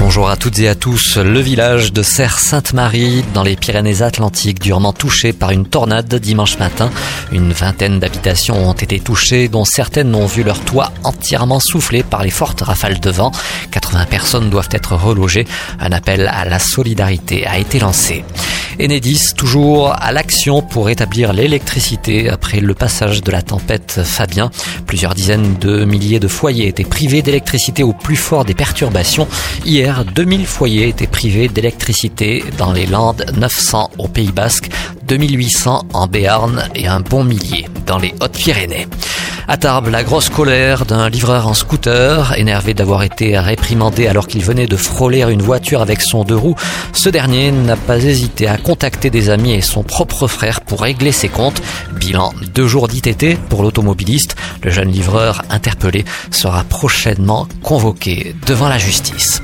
Bonjour à toutes et à tous. Le village de Serre-Sainte-Marie, dans les Pyrénées-Atlantiques, durement touché par une tornade dimanche matin. Une vingtaine d'habitations ont été touchées, dont certaines ont vu leur toit entièrement soufflé par les fortes rafales de vent. 80 personnes doivent être relogées. Un appel à la solidarité a été lancé. Enedis, toujours à l'action pour rétablir l'électricité après le passage de la tempête Fabien. Plusieurs dizaines de milliers de foyers étaient privés d'électricité au plus fort des perturbations. Hier, 2000 foyers étaient privés d'électricité dans les Landes, 900 au Pays Basque, 2800 en Béarn et un bon millier dans les Hautes-Pyrénées. À la grosse colère d'un livreur en scooter, énervé d'avoir été réprimandé alors qu'il venait de frôler une voiture avec son deux roues. Ce dernier n'a pas hésité à contacter des amis et son propre frère pour régler ses comptes. Bilan deux jours d'ITT pour l'automobiliste. Le jeune livreur interpellé sera prochainement convoqué devant la justice.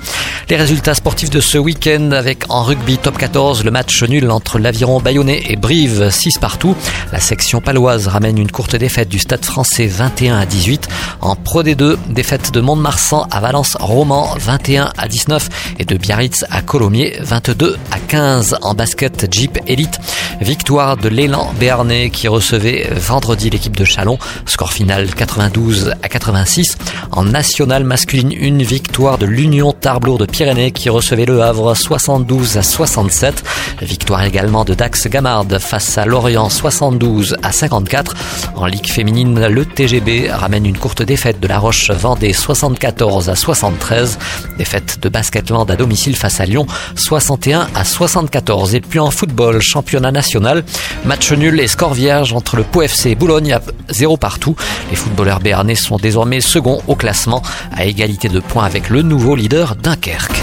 Les résultats sportifs de ce week-end avec en rugby top 14 le match nul entre l'Aviron Bayonnais et Brive 6 partout. La section paloise ramène une courte défaite du stade français 21 à 18. En Pro D2, défaite de Mont-de-Marsan à Valence-Roman 21 à 19 et de Biarritz à Colomiers 22 à 15. En basket Jeep Elite, victoire de l'élan béarnais qui recevait vendredi l'équipe de Chalon. Score final 92 à 86. En national masculine, une victoire de l'Union Tarblour de Pyrénées qui recevait le Havre 72 à 67. Victoire également de Dax Gamard face à Lorient 72 à 54. En Ligue féminine, le TGB ramène une courte défaite de La Roche Vendée 74 à 73. Défaite de Basketland à domicile face à Lyon 61 à 74. Et puis en football, championnat national, match nul et score vierge entre le Pau FC et Boulogne à 0 partout. Les footballeurs béarnais sont désormais seconds au classement à égalité de points avec le nouveau leader Dunkerque.